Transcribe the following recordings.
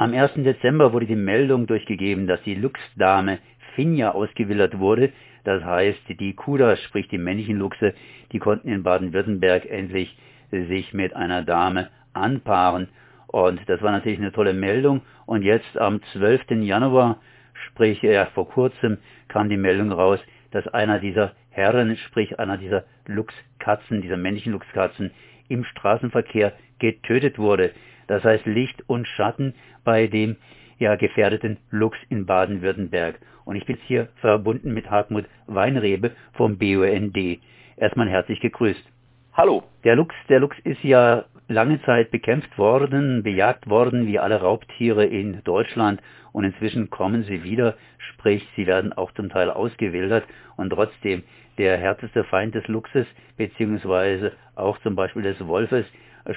Am 1. Dezember wurde die Meldung durchgegeben, dass die Luchsdame Finja ausgewildert wurde. Das heißt, die Kudas, sprich die männlichen Luchse, die konnten in Baden-Württemberg endlich sich mit einer Dame anpaaren. Und das war natürlich eine tolle Meldung. Und jetzt am 12. Januar, sprich ja, vor kurzem, kam die Meldung raus, dass einer dieser Herren, sprich einer dieser Luchskatzen, dieser männlichen Luchskatzen, im Straßenverkehr getötet wurde. Das heißt Licht und Schatten bei dem ja gefährdeten Luchs in Baden-Württemberg. Und ich bin jetzt hier verbunden mit Hartmut Weinrebe vom BUND. Erstmal herzlich gegrüßt. Hallo. Der Luchs, der Luchs ist ja lange Zeit bekämpft worden, bejagt worden, wie alle Raubtiere in Deutschland. Und inzwischen kommen sie wieder, sprich, sie werden auch zum Teil ausgewildert. Und trotzdem, der härteste Feind des Luchses, beziehungsweise auch zum Beispiel des Wolfes,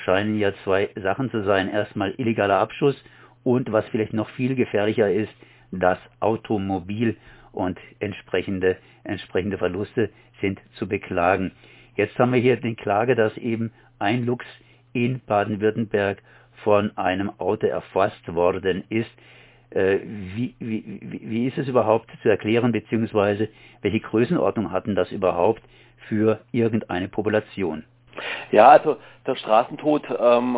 scheinen ja zwei Sachen zu sein. Erstmal illegaler Abschuss und was vielleicht noch viel gefährlicher ist, das Automobil und entsprechende, entsprechende Verluste sind zu beklagen. Jetzt haben wir hier die Klage, dass eben ein Luchs in Baden-Württemberg von einem Auto erfasst worden ist. Äh, wie, wie, wie ist es überhaupt zu erklären, beziehungsweise welche Größenordnung hatten das überhaupt für irgendeine Population? Ja, also der Straßentod ähm,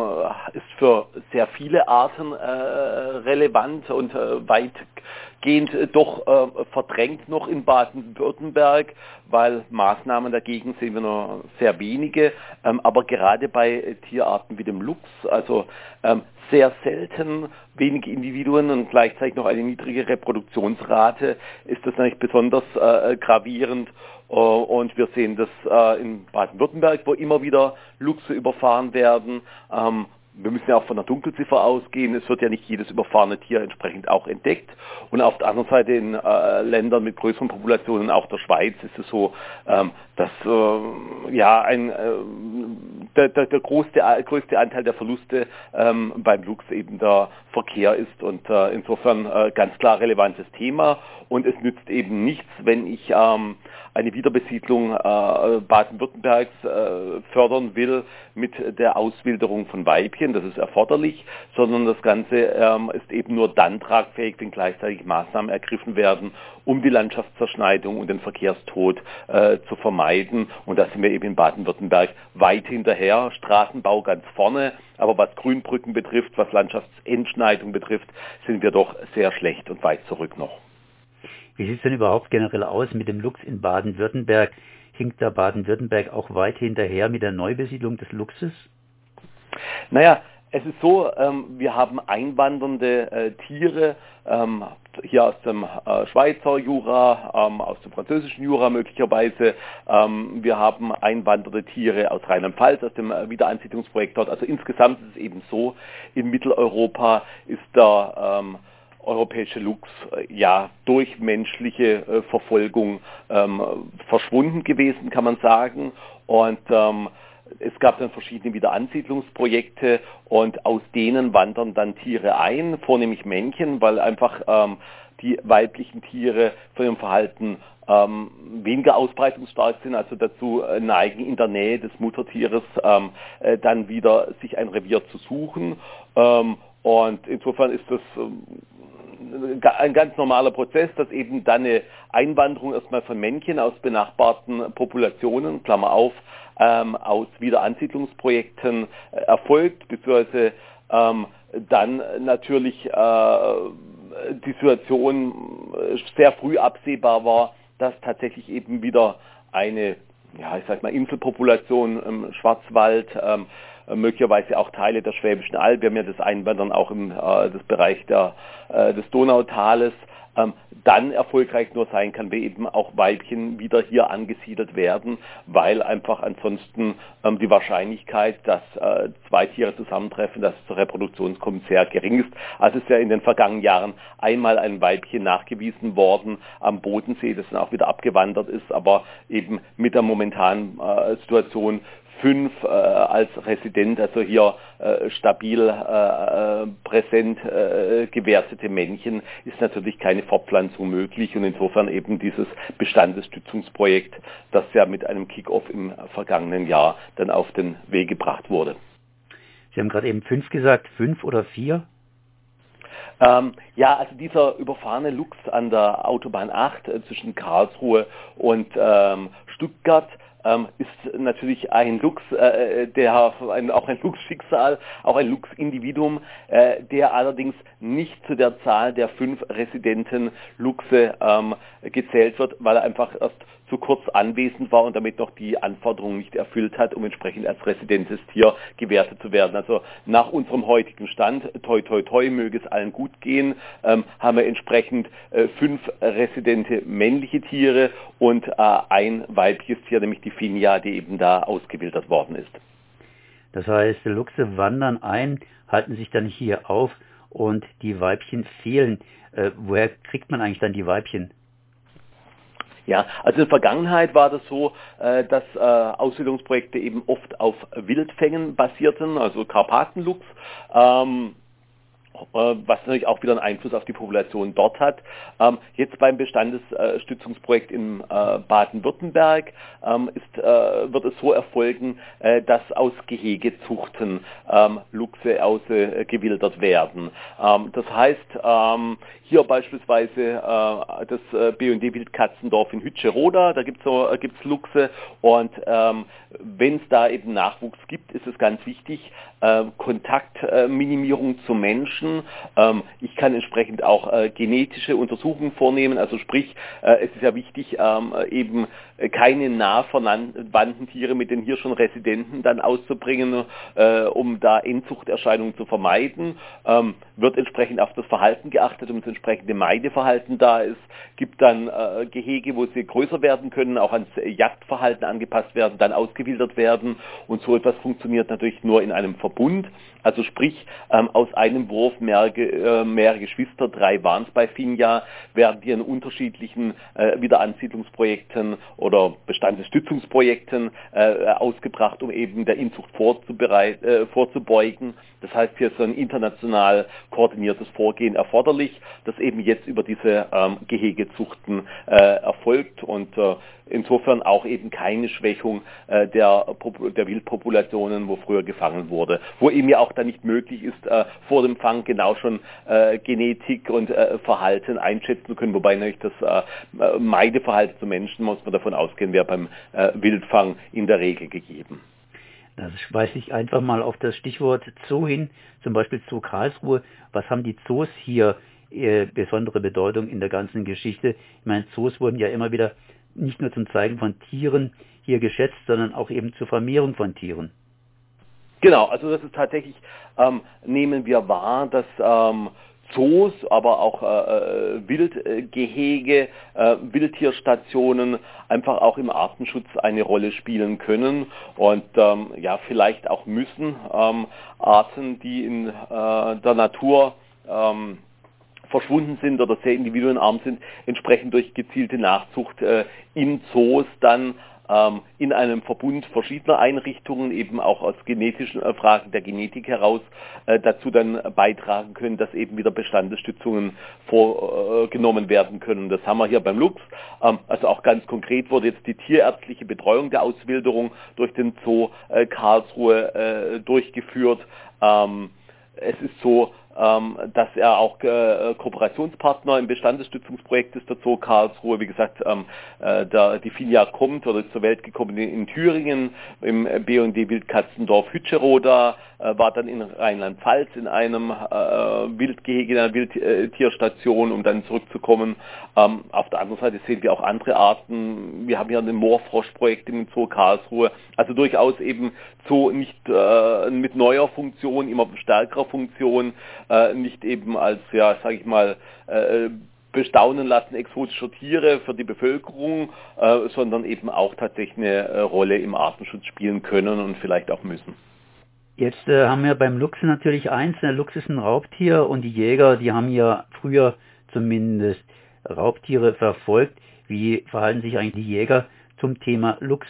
ist für sehr viele Arten äh, relevant und äh, weitgehend äh, doch äh, verdrängt noch in Baden-Württemberg, weil Maßnahmen dagegen sehen wir nur sehr wenige. Ähm, aber gerade bei Tierarten wie dem Luchs, also ähm, sehr selten wenige Individuen und gleichzeitig noch eine niedrige Reproduktionsrate, ist das natürlich besonders äh, gravierend und wir sehen das äh, in Baden-Württemberg, wo immer wieder Luchse überfahren werden. Ähm, wir müssen ja auch von der Dunkelziffer ausgehen. Es wird ja nicht jedes überfahrene Tier entsprechend auch entdeckt. Und auf der anderen Seite in äh, Ländern mit größeren Populationen, auch der Schweiz, ist es so, ähm, dass äh, ja ein, äh, der, der, der größte, größte Anteil der Verluste ähm, beim Luchs eben der Verkehr ist. Und äh, insofern äh, ganz klar relevantes Thema. Und es nützt eben nichts, wenn ich ähm, eine Wiederbesiedlung äh, Baden-Württembergs äh, fördern will mit der Auswilderung von Weibchen, das ist erforderlich, sondern das Ganze ähm, ist eben nur dann tragfähig, wenn gleichzeitig Maßnahmen ergriffen werden, um die Landschaftszerschneidung und den Verkehrstod äh, zu vermeiden. Und da sind wir eben in Baden-Württemberg weit hinterher, Straßenbau ganz vorne, aber was Grünbrücken betrifft, was Landschaftsentschneidung betrifft, sind wir doch sehr schlecht und weit zurück noch. Wie sieht es denn überhaupt generell aus mit dem Luchs in Baden-Württemberg? Hinkt da Baden-Württemberg auch weit hinterher mit der Neubesiedlung des Luchses? Naja, es ist so, ähm, wir haben einwandernde äh, Tiere, ähm, hier aus dem äh, Schweizer Jura, ähm, aus dem französischen Jura möglicherweise. Ähm, wir haben einwandernde Tiere aus Rheinland-Pfalz, aus dem äh, Wiederansiedlungsprojekt dort. Also insgesamt ist es eben so, in Mitteleuropa ist da ähm, europäische Luchs äh, ja durch menschliche äh, Verfolgung ähm, verschwunden gewesen, kann man sagen. Und ähm, es gab dann verschiedene Wiederansiedlungsprojekte und aus denen wandern dann Tiere ein, vornehmlich Männchen, weil einfach ähm, die weiblichen Tiere von ihrem Verhalten ähm, weniger ausbreitungsstark sind, also dazu äh, neigen, in der Nähe des Muttertieres ähm, äh, dann wieder sich ein Revier zu suchen. Ähm, und insofern ist das ähm, ein ganz normaler Prozess, dass eben dann eine Einwanderung erstmal von Männchen aus benachbarten Populationen, Klammer auf, ähm, aus Wiederansiedlungsprojekten äh, erfolgt, beziehungsweise ähm, dann natürlich äh, die Situation äh, sehr früh absehbar war, dass tatsächlich eben wieder eine, ja, ich sag mal, Inselpopulation im Schwarzwald ähm, äh, möglicherweise auch Teile der Schwäbischen Alb. Wir haben ja das Einwandern auch im äh, das Bereich der, äh, des Donautales ähm, dann erfolgreich nur sein kann, wenn eben auch Weibchen wieder hier angesiedelt werden, weil einfach ansonsten ähm, die Wahrscheinlichkeit, dass äh, zwei Tiere zusammentreffen, dass es zur Reproduktion kommt, sehr gering ist. Also es ist ja in den vergangenen Jahren einmal ein Weibchen nachgewiesen worden am Bodensee, das dann auch wieder abgewandert ist, aber eben mit der momentanen äh, Situation fünf äh, als Resident, also hier äh, stabil äh, äh, präsent äh, gewertete Männchen, ist natürlich keine Fortpflanzung möglich und insofern eben dieses Bestandesstützungsprojekt, das ja mit einem Kick-off im vergangenen Jahr dann auf den Weg gebracht wurde. Sie haben gerade eben fünf gesagt, fünf oder vier? Ähm, ja, also dieser überfahrene Lux an der Autobahn 8 äh, zwischen Karlsruhe und ähm, Stuttgart ähm, ist natürlich ein Lux, äh, der ein, auch ein Lux-Schicksal, auch ein Lux-Individuum, äh, der allerdings nicht zu der Zahl der fünf Residenten Luxe ähm, gezählt wird, weil er einfach erst zu kurz anwesend war und damit noch die Anforderungen nicht erfüllt hat, um entsprechend als residentes Tier gewertet zu werden. Also nach unserem heutigen Stand, toi toi toi, möge es allen gut gehen, ähm, haben wir entsprechend äh, fünf residente männliche Tiere und äh, ein weibliches Tier, nämlich die Finja, die eben da ausgewildert worden ist. Das heißt, Luchse wandern ein, halten sich dann hier auf und die Weibchen fehlen. Äh, woher kriegt man eigentlich dann die Weibchen? Ja, also in der Vergangenheit war das so, äh, dass äh, Ausbildungsprojekte eben oft auf Wildfängen basierten, also Karpatenluchs. Ähm, äh, was natürlich auch wieder einen Einfluss auf die Population dort hat. Ähm, jetzt beim Bestandesstützungsprojekt in äh, Baden-Württemberg ähm, äh, wird es so erfolgen, dass aus Gehegezuchten ähm, Luchse ausgewildert werden. das heißt, hier beispielsweise das BND Wildkatzendorf in Hütscheroda, da gibt es gibt's Luchse und wenn es da eben Nachwuchs gibt, ist es ganz wichtig, Kontaktminimierung zu Menschen Menschen. Ähm, ich kann entsprechend auch äh, genetische Untersuchungen vornehmen. Also sprich, äh, es ist ja wichtig, ähm, eben keine nah verwandten Tiere mit den hier schon Residenten dann auszubringen, äh, um da Inzuchterscheinungen zu vermeiden. Ähm, wird entsprechend auf das Verhalten geachtet, um das entsprechende Meideverhalten da ist. Gibt dann äh, Gehege, wo sie größer werden können, auch ans Jagdverhalten angepasst werden, dann ausgewildert werden. Und so etwas funktioniert natürlich nur in einem Verbund. Also sprich, ähm, aus einem Wurf mehrere, äh, mehrere Geschwister, drei waren es bei Finja, werden die in unterschiedlichen äh, Wiederansiedlungsprojekten oder Bestandesstützungsprojekten äh, ausgebracht, um eben der Inzucht äh, vorzubeugen. Das heißt, hier ist so ein international koordiniertes Vorgehen erforderlich, das eben jetzt über diese ähm, Gehegezuchten äh, erfolgt und äh, insofern auch eben keine Schwächung äh, der, der Wildpopulationen, wo früher gefangen wurde, wo eben ja auch dann nicht möglich ist, äh, vor dem Fang genau schon äh, Genetik und äh, Verhalten einschätzen zu können, wobei natürlich das äh, Meideverhalten zu Menschen, muss man davon ausgehen, wäre beim äh, Wildfang in der Regel gegeben. Das weise ich einfach mal auf das Stichwort Zoo hin, zum Beispiel Zoo Karlsruhe. Was haben die Zoos hier äh, besondere Bedeutung in der ganzen Geschichte? Ich meine, Zoos wurden ja immer wieder nicht nur zum Zeigen von Tieren hier geschätzt, sondern auch eben zur Vermehrung von Tieren. Genau, also das ist tatsächlich, ähm, nehmen wir wahr, dass ähm, Zoos, aber auch äh, äh Wildgehege, äh, Wildtierstationen einfach auch im Artenschutz eine Rolle spielen können. Und ähm, ja vielleicht auch müssen ähm, Arten, die in äh, der Natur ähm, verschwunden sind oder sehr individuenarm sind, entsprechend durch gezielte Nachzucht äh, in Zoos dann in einem Verbund verschiedener Einrichtungen, eben auch aus genetischen äh, Fragen der Genetik heraus, äh, dazu dann beitragen können, dass eben wieder Bestandesstützungen vorgenommen werden können. Das haben wir hier beim Lux. Ähm, also auch ganz konkret wurde jetzt die tierärztliche Betreuung der Auswilderung durch den Zoo äh, Karlsruhe äh, durchgeführt. Ähm, es ist so, ähm, dass er auch äh, Kooperationspartner im Bestandesstützungsprojekt ist, der Zoo Karlsruhe. Wie gesagt, ähm, äh, der, die Finja kommt oder ist zur Welt gekommen in, in Thüringen, im BND Wildkatzendorf Hütscheroda, äh, war dann in Rheinland-Pfalz in einem äh, Wildgehege, in einer Wildtierstation, um dann zurückzukommen. Ähm, auf der anderen Seite sehen wir auch andere Arten. Wir haben hier ein Moorfroschprojekt im Zoo Karlsruhe. Also durchaus eben Zoo nicht äh, mit neuer Funktion, immer stärkerer Funktion, äh, nicht eben als, ja, sage ich mal, äh, bestaunen lassen exotischer Tiere für die Bevölkerung, äh, sondern eben auch tatsächlich eine äh, Rolle im Artenschutz spielen können und vielleicht auch müssen. Jetzt äh, haben wir beim Luchs natürlich eins, der Luchs ist ein Raubtier und die Jäger, die haben ja früher zumindest Raubtiere verfolgt. Wie verhalten sich eigentlich die Jäger zum Thema Luchs?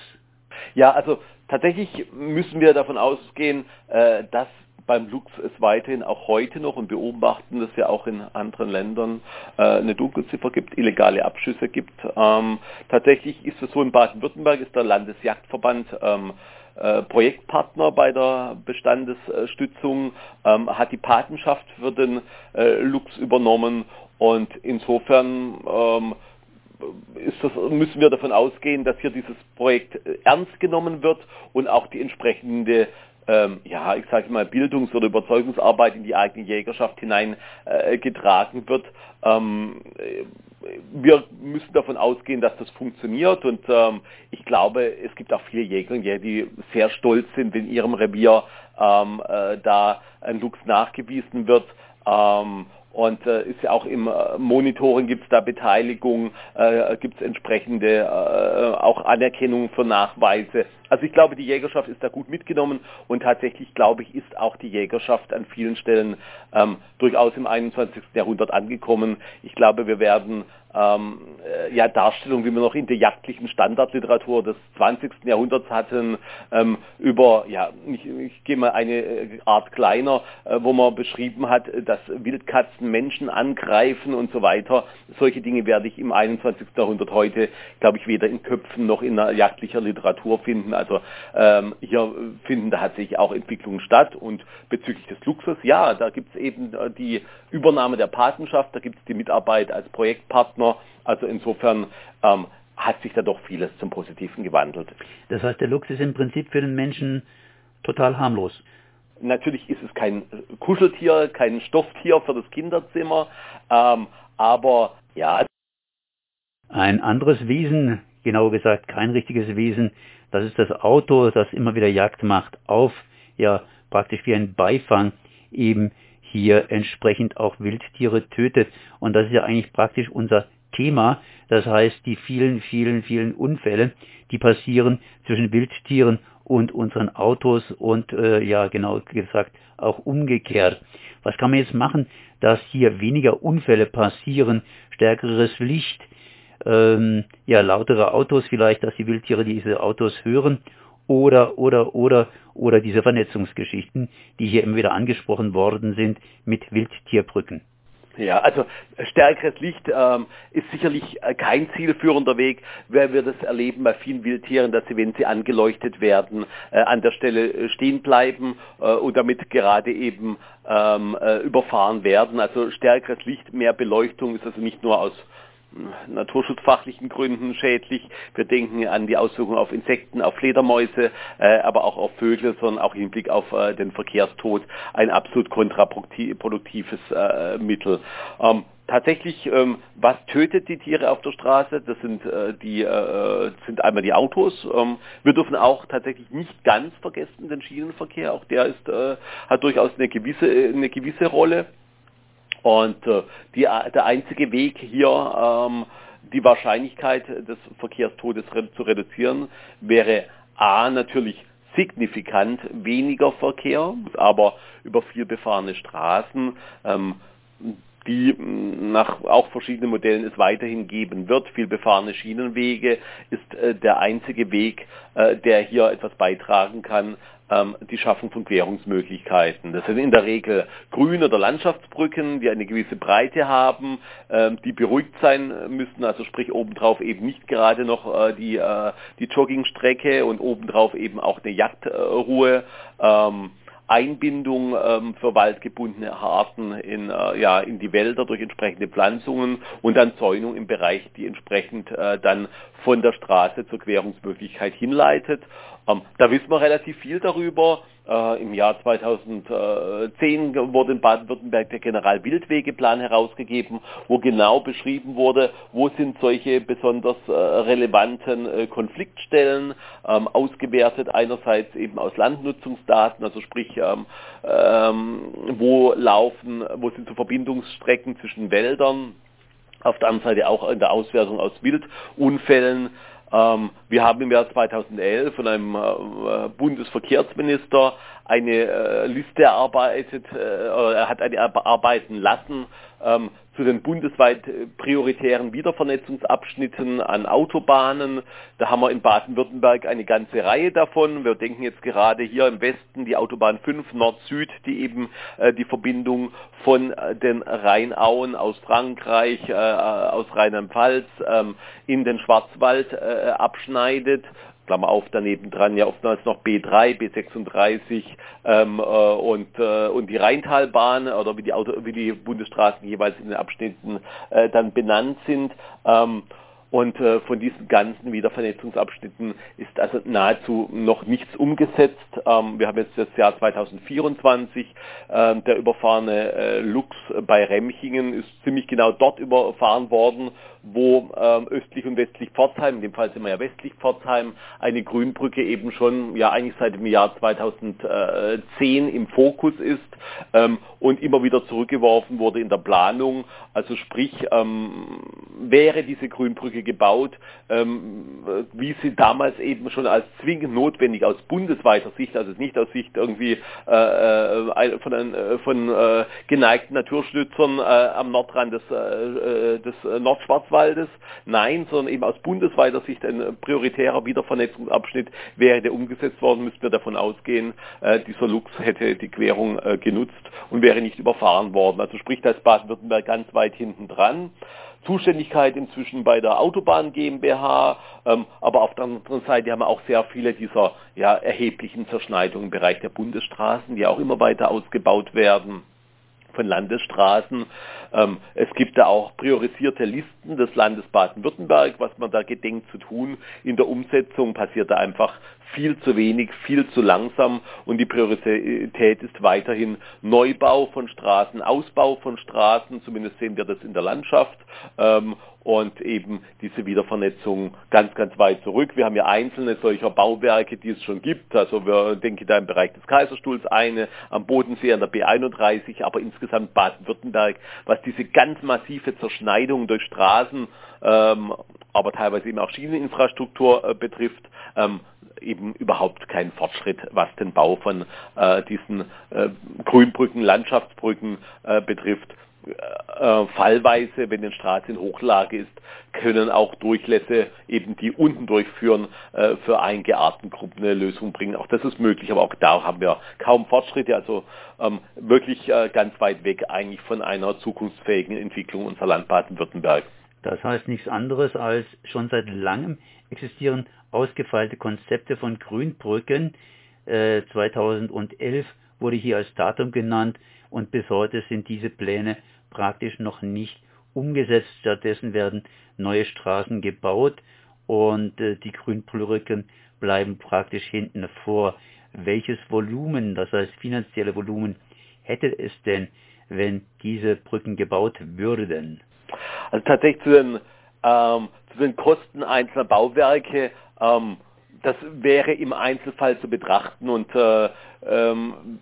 Ja, also tatsächlich müssen wir davon ausgehen, äh, dass beim Lux es weiterhin auch heute noch und beobachten das ja auch in anderen Ländern äh, eine Dunkelziffer gibt, illegale Abschüsse gibt. Ähm, tatsächlich ist es so, in Baden-Württemberg ist der Landesjagdverband ähm, äh, Projektpartner bei der Bestandesstützung, ähm, hat die Patenschaft für den äh, Lux übernommen und insofern ähm, das, müssen wir davon ausgehen, dass hier dieses Projekt ernst genommen wird und auch die entsprechende ähm, ja, ich sage mal, Bildungs- oder Überzeugungsarbeit in die eigene Jägerschaft hineingetragen äh, wird. Ähm, wir müssen davon ausgehen, dass das funktioniert und ähm, ich glaube, es gibt auch viele Jäger, die sehr stolz sind, in ihrem Revier ähm, äh, da ein Luchs nachgewiesen wird. Und äh, ist ja auch im äh, Monitoring gibt es da Beteiligung, äh, gibt es entsprechende äh, auch Anerkennung für Nachweise. Also ich glaube, die Jägerschaft ist da gut mitgenommen und tatsächlich glaube ich, ist auch die Jägerschaft an vielen Stellen ähm, durchaus im 21. Jahrhundert angekommen. Ich glaube, wir werden ähm, äh, ja, Darstellung, wie wir noch in der jagdlichen Standardliteratur des 20. Jahrhunderts hatten, ähm, über, ja, ich, ich gehe mal eine äh, Art kleiner, äh, wo man beschrieben hat, dass Wildkatzen Menschen angreifen und so weiter. Solche Dinge werde ich im 21. Jahrhundert heute, glaube ich, weder in Köpfen noch in der jagdlicher Literatur finden. Also ähm, hier finden tatsächlich auch Entwicklungen statt und bezüglich des Luxus, ja, da gibt es eben äh, die Übernahme der Patenschaft, da gibt es die Mitarbeit als Projektpartner. Also insofern ähm, hat sich da doch vieles zum Positiven gewandelt. Das heißt, der Luchs ist im Prinzip für den Menschen total harmlos. Natürlich ist es kein Kuscheltier, kein Stofftier für das Kinderzimmer, ähm, aber ja. Ein anderes Wesen, genauer gesagt kein richtiges Wesen, das ist das Auto, das immer wieder Jagd macht auf, ja praktisch wie ein Beifang eben hier entsprechend auch Wildtiere tötet. Und das ist ja eigentlich praktisch unser Thema. Das heißt, die vielen, vielen, vielen Unfälle, die passieren zwischen Wildtieren und unseren Autos und äh, ja, genau gesagt, auch umgekehrt. Was kann man jetzt machen, dass hier weniger Unfälle passieren, stärkeres Licht, ähm, ja, lautere Autos vielleicht, dass die Wildtiere diese Autos hören oder, oder, oder, oder diese Vernetzungsgeschichten, die hier immer wieder angesprochen worden sind mit Wildtierbrücken. Ja, also stärkeres Licht ähm, ist sicherlich äh, kein zielführender Weg, weil wir das erleben bei vielen Wildtieren, dass sie, wenn sie angeleuchtet werden, äh, an der Stelle äh, stehen bleiben äh, und damit gerade eben ähm, äh, überfahren werden. Also stärkeres Licht, mehr Beleuchtung ist also nicht nur aus naturschutzfachlichen Gründen schädlich. Wir denken an die Auswirkungen auf Insekten, auf Fledermäuse, äh, aber auch auf Vögel, sondern auch im Hinblick auf äh, den Verkehrstod ein absolut kontraproduktives äh, Mittel. Ähm, tatsächlich, ähm, was tötet die Tiere auf der Straße? Das sind äh, die äh, sind einmal die Autos. Ähm, wir dürfen auch tatsächlich nicht ganz vergessen den Schienenverkehr. Auch der ist äh, hat durchaus eine gewisse eine gewisse Rolle. Und äh, die, der einzige Weg hier, ähm, die Wahrscheinlichkeit des Verkehrstodes zu reduzieren, wäre A natürlich signifikant weniger Verkehr, aber über viel befahrene Straßen, ähm, die nach auch verschiedenen Modellen es weiterhin geben wird. Viel befahrene Schienenwege ist äh, der einzige Weg, äh, der hier etwas beitragen kann ähm, die Schaffung von Querungsmöglichkeiten. Das sind in der Regel Grün- oder Landschaftsbrücken, die eine gewisse Breite haben, ähm, die beruhigt sein müssen, also sprich obendrauf eben nicht gerade noch äh, die, die Joggingstrecke und obendrauf eben auch eine Jagdruhe. Ähm, Einbindung ähm, für waldgebundene Arten in, äh, ja, in die Wälder durch entsprechende Pflanzungen und dann Zäunung im Bereich, die entsprechend äh, dann von der Straße zur Querungsmöglichkeit hinleitet. Ähm, da wissen wir relativ viel darüber. Äh, Im Jahr 2010 wurde in Baden-Württemberg der Generalwildwegeplan herausgegeben, wo genau beschrieben wurde, wo sind solche besonders äh, relevanten äh, Konfliktstellen, ähm, ausgewertet einerseits eben aus Landnutzungsdaten, also sprich, ähm, wo laufen, wo sind so Verbindungsstrecken zwischen Wäldern, auf der anderen Seite auch in der Auswertung aus Wildunfällen, wir haben im Jahr 2011 von einem äh, Bundesverkehrsminister eine äh, Liste erarbeitet, äh, er hat eine erarbeiten lassen. Ähm, zu den bundesweit äh, prioritären Wiedervernetzungsabschnitten an Autobahnen. Da haben wir in Baden-Württemberg eine ganze Reihe davon. Wir denken jetzt gerade hier im Westen die Autobahn 5 Nord-Süd, die eben äh, die Verbindung von äh, den Rheinauen aus Frankreich, äh, aus Rheinland-Pfalz ähm, in den Schwarzwald äh, abschneidet Klammer auf, daneben dran ja oftmals noch B3, B36 ähm, äh, und, äh, und die Rheintalbahn oder wie die, Auto, wie die Bundesstraßen jeweils in den Abschnitten äh, dann benannt sind. Ähm, und äh, von diesen ganzen Wiedervernetzungsabschnitten ist also nahezu noch nichts umgesetzt. Ähm, wir haben jetzt das Jahr 2024. Ähm, der überfahrene äh, Lux bei Remchingen ist ziemlich genau dort überfahren worden, wo ähm, östlich und westlich Pforzheim, in dem Fall sind wir ja westlich Pforzheim, eine Grünbrücke eben schon ja eigentlich seit dem Jahr 2010 im Fokus ist ähm, und immer wieder zurückgeworfen wurde in der Planung. Also sprich, ähm, wäre diese Grünbrücke gebaut, ähm, wie sie damals eben schon als zwingend notwendig aus bundesweiter Sicht, also nicht aus Sicht irgendwie äh, äh von, äh, von äh, geneigten Naturschützern äh, am Nordrand des, äh, des Nordschwarzwaldes, nein, sondern eben aus bundesweiter Sicht ein prioritärer Wiedervernetzungsabschnitt wäre der umgesetzt worden, müssten wir davon ausgehen, dieser Lux hätte die Querung genutzt und wäre nicht überfahren worden. Also sprich, da ist Baden-Württemberg ganz weit hinten dran. Zuständigkeit inzwischen bei der Autobahn GmbH, ähm, aber auf der anderen Seite haben wir auch sehr viele dieser ja, erheblichen Zerschneidungen im Bereich der Bundesstraßen, die auch immer weiter ausgebaut werden von Landesstraßen. Ähm, es gibt da auch priorisierte Listen des Landes Baden-Württemberg, was man da gedenkt zu tun. In der Umsetzung passiert da einfach viel zu wenig, viel zu langsam und die Priorität ist weiterhin Neubau von Straßen, Ausbau von Straßen, zumindest sehen wir das in der Landschaft ähm, und eben diese Wiedervernetzung ganz, ganz weit zurück. Wir haben ja einzelne solcher Bauwerke, die es schon gibt. Also wir denken da im Bereich des Kaiserstuhls eine, am Bodensee an der B31, aber insgesamt Baden-Württemberg, was diese ganz massive Zerschneidung durch Straßen, ähm, aber teilweise eben auch Schieneninfrastruktur äh, betrifft, ähm, eben überhaupt kein Fortschritt, was den Bau von äh, diesen äh, Grünbrücken, Landschaftsbrücken äh, betrifft. Äh, fallweise, wenn die Straße in Hochlage ist, können auch Durchlässe eben die unten durchführen, äh, für einige Artengruppen eine Lösung bringen. Auch das ist möglich, aber auch da haben wir kaum Fortschritte, also ähm, wirklich äh, ganz weit weg eigentlich von einer zukunftsfähigen Entwicklung unserer Land Baden-Württemberg. Das heißt nichts anderes als schon seit langem existieren ausgefeilte Konzepte von Grünbrücken. Äh, 2011 wurde hier als Datum genannt und bis heute sind diese Pläne praktisch noch nicht umgesetzt. Stattdessen werden neue Straßen gebaut und äh, die Grünbrücken bleiben praktisch hinten vor. Welches Volumen, das heißt finanzielle Volumen, hätte es denn, wenn diese Brücken gebaut würden? Also tatsächlich zu den, ähm, zu den Kosten einzelner Bauwerke ähm, das wäre im Einzelfall zu betrachten und äh, ähm,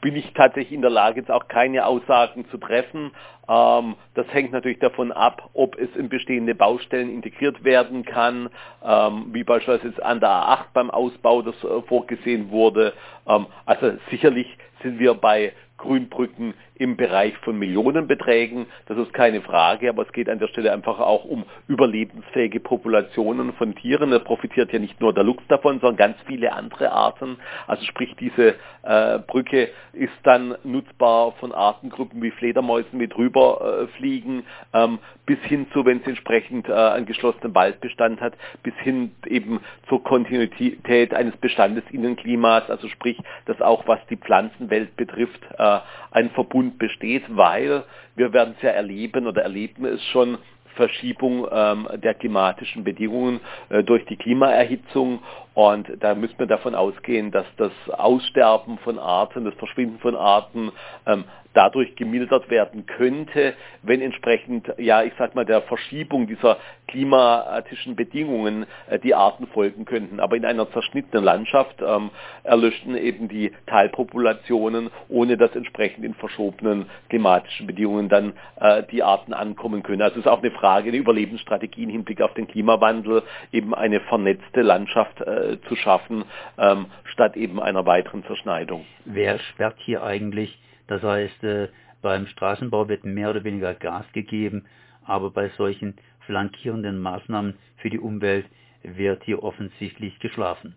bin ich tatsächlich in der Lage, jetzt auch keine Aussagen zu treffen. Ähm, das hängt natürlich davon ab, ob es in bestehende Baustellen integriert werden kann, ähm, wie beispielsweise an der A8 beim Ausbau das äh, vorgesehen wurde. Ähm, also sicherlich sind wir bei Grünbrücken im Bereich von Millionenbeträgen. Das ist keine Frage, aber es geht an der Stelle einfach auch um überlebensfähige Populationen von Tieren. Da profitiert ja nicht nur der Luchs davon, sondern ganz viele andere Arten. Also sprich, diese äh, Brücke ist dann nutzbar von Artengruppen wie Fledermäusen mit rüberfliegen, äh, ähm, bis hin zu, wenn es entsprechend äh, einen geschlossenen Waldbestand hat, bis hin eben zur Kontinuität eines Bestandes Innenklimas, also sprich, dass auch was die Pflanzenwelt betrifft, äh, ein Verbund besteht, weil wir werden es ja erleben oder erleben es schon, Verschiebung ähm, der klimatischen Bedingungen äh, durch die Klimaerhitzung. Und da müssen wir davon ausgehen, dass das Aussterben von Arten, das Verschwinden von Arten ähm, dadurch gemildert werden könnte, wenn entsprechend, ja, ich sag mal, der Verschiebung dieser klimatischen Bedingungen äh, die Arten folgen könnten. Aber in einer zerschnittenen Landschaft ähm, erlöschten eben die Teilpopulationen, ohne dass entsprechend in verschobenen klimatischen Bedingungen dann äh, die Arten ankommen können. Also es ist auch eine Frage, eine Überlebensstrategie im Hinblick auf den Klimawandel, eben eine vernetzte Landschaft äh, zu schaffen, ähm, statt eben einer weiteren Zerschneidung. Wer sperrt hier eigentlich das heißt, äh, beim Straßenbau wird mehr oder weniger Gas gegeben, aber bei solchen flankierenden Maßnahmen für die Umwelt wird hier offensichtlich geschlafen.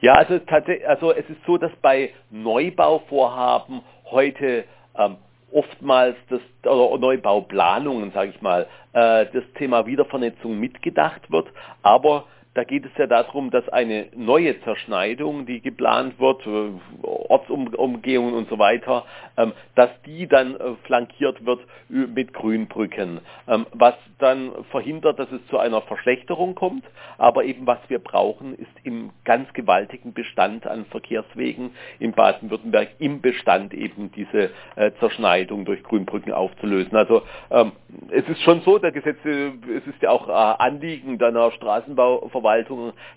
Ja, also, also es ist so, dass bei Neubauvorhaben heute ähm, oftmals das oder Neubauplanungen, sage ich mal, äh, das Thema Wiedervernetzung mitgedacht wird, aber da geht es ja darum, dass eine neue Zerschneidung, die geplant wird, äh, Ortsumgehungen und so weiter, ähm, dass die dann äh, flankiert wird mit Grünbrücken, ähm, was dann verhindert, dass es zu einer Verschlechterung kommt. Aber eben was wir brauchen, ist im ganz gewaltigen Bestand an Verkehrswegen in Baden-Württemberg im Bestand eben diese äh, Zerschneidung durch Grünbrücken aufzulösen. Also ähm, es ist schon so, der Gesetz, es ist ja auch Anliegen deiner Straßenbauverwaltung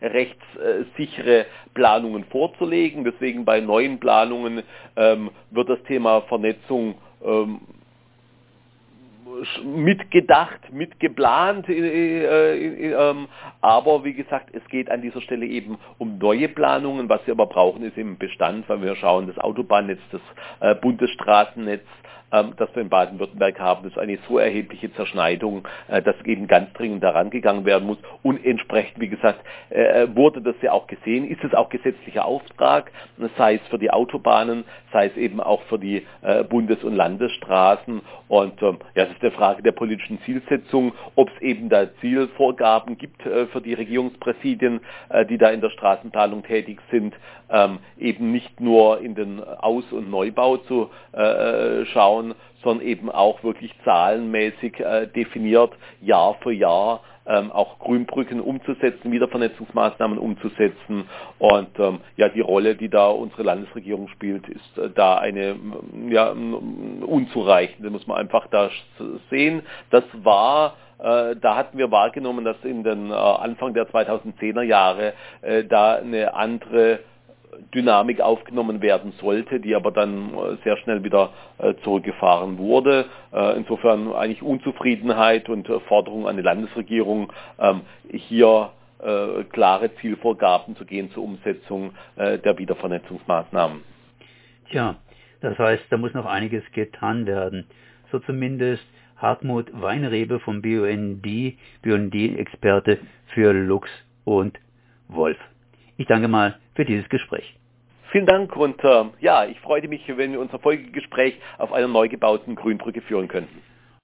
rechtssichere Planungen vorzulegen. Deswegen bei neuen Planungen ähm, wird das Thema Vernetzung ähm, mitgedacht, mitgeplant, äh, äh, äh, aber wie gesagt, es geht an dieser Stelle eben um neue Planungen. Was wir aber brauchen, ist im Bestand, weil wir schauen, das Autobahnnetz, das Bundesstraßennetz, ähm, das wir in Baden-Württemberg haben, das ist eine so erhebliche Zerschneidung, äh, dass eben ganz dringend daran gegangen werden muss. Und entsprechend, wie gesagt, äh, wurde das ja auch gesehen, ist es auch gesetzlicher Auftrag, sei es für die Autobahnen, sei es eben auch für die äh, Bundes- und Landesstraßen. Und ähm, ja, es ist eine Frage der politischen Zielsetzung, ob es eben da Zielvorgaben gibt für die Regierungspräsidien, die da in der Straßenplanung tätig sind, ähm, eben nicht nur in den Aus- und Neubau zu schauen, schauen, sondern eben auch wirklich zahlenmäßig äh, definiert, Jahr für Jahr ähm, auch Grünbrücken umzusetzen, Wiedervernetzungsmaßnahmen umzusetzen. Und ähm, ja, die Rolle, die da unsere Landesregierung spielt, ist äh, da eine ja, unzureichende, muss man einfach da sehen. Das war äh, da hatten wir wahrgenommen, dass in den äh, Anfang der 2010er Jahre äh, da eine andere Dynamik aufgenommen werden sollte, die aber dann äh, sehr schnell wieder äh, zurückgefahren wurde. Äh, insofern eigentlich Unzufriedenheit und Forderung an die Landesregierung, ähm, hier klare Zielvorgaben zu gehen zur Umsetzung der Wiedervernetzungsmaßnahmen. Tja, das heißt, da muss noch einiges getan werden. So zumindest Hartmut Weinrebe vom BUND, BUND-Experte für Lux und Wolf. Ich danke mal für dieses Gespräch. Vielen Dank und äh, ja, ich freue mich, wenn wir unser Folgegespräch auf einer neu gebauten Grünbrücke führen könnten.